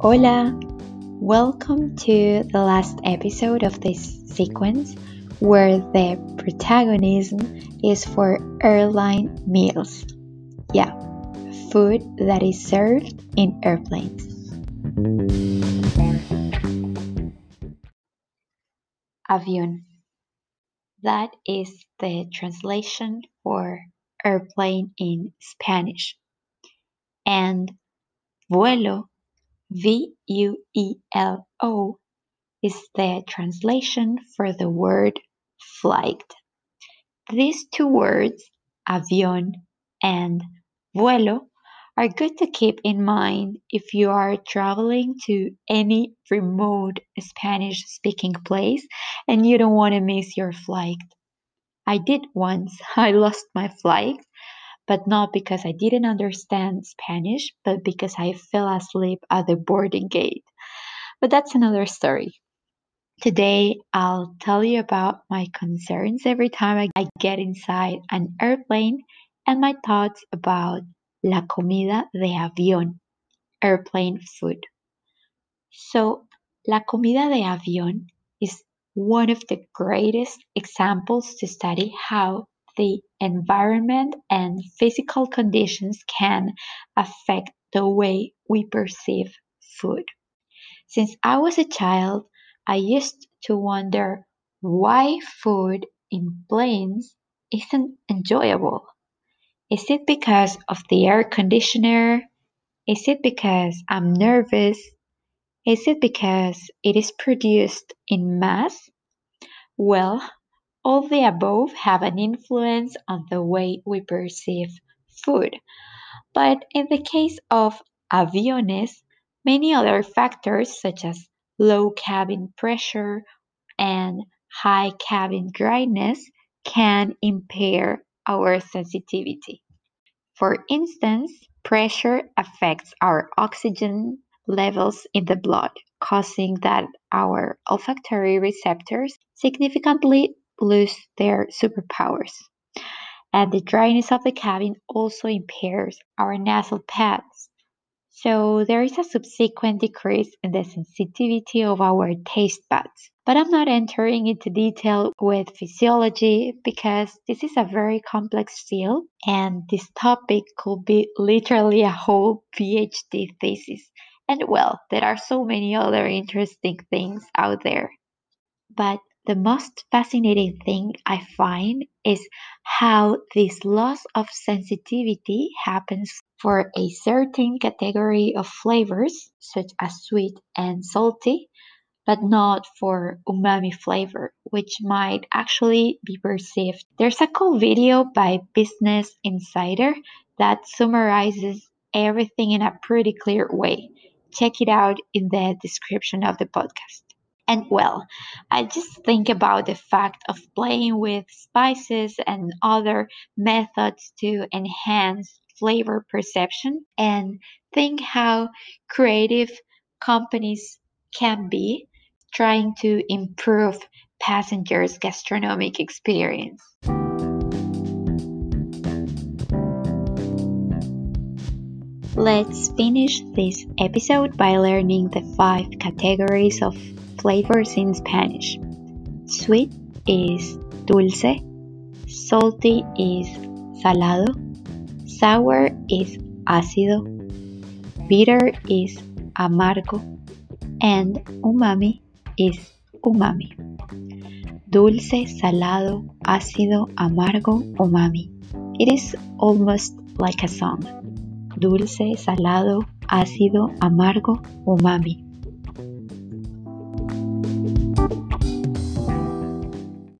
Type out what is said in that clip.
Hola! Welcome to the last episode of this sequence where the protagonism is for airline meals. Yeah, food that is served in airplanes. Avión. That is the translation for airplane in Spanish. And vuelo V-U-E-L-O is the translation for the word flight. These two words, avión and vuelo, are good to keep in mind if you are traveling to any remote Spanish speaking place and you don't want to miss your flight. I did once. I lost my flight but not because I didn't understand Spanish, but because I fell asleep at the boarding gate. But that's another story. Today, I'll tell you about my concerns every time I get inside an airplane and my thoughts about la comida de avión, airplane food. So, la comida de avión is one of the greatest examples to study how the environment and physical conditions can affect the way we perceive food. Since I was a child, I used to wonder why food in planes isn't enjoyable. Is it because of the air conditioner? Is it because I'm nervous? Is it because it is produced in mass? Well, all the above have an influence on the way we perceive food. But in the case of aviones, many other factors such as low cabin pressure and high cabin dryness can impair our sensitivity. For instance, pressure affects our oxygen levels in the blood, causing that our olfactory receptors significantly lose their superpowers. And the dryness of the cabin also impairs our nasal pads. So there is a subsequent decrease in the sensitivity of our taste buds. But I'm not entering into detail with physiology because this is a very complex field and this topic could be literally a whole PhD thesis. And well, there are so many other interesting things out there. But the most fascinating thing I find is how this loss of sensitivity happens for a certain category of flavors, such as sweet and salty, but not for umami flavor, which might actually be perceived. There's a cool video by Business Insider that summarizes everything in a pretty clear way. Check it out in the description of the podcast. And well, I just think about the fact of playing with spices and other methods to enhance flavor perception and think how creative companies can be trying to improve passengers' gastronomic experience. Let's finish this episode by learning the five categories of flavors in Spanish. Sweet is dulce, salty is salado, sour is ácido, bitter is amargo, and umami is umami. Dulce, salado, ácido, amargo, umami. It is almost like a song. Dulce, salado, ácido, amargo, umami.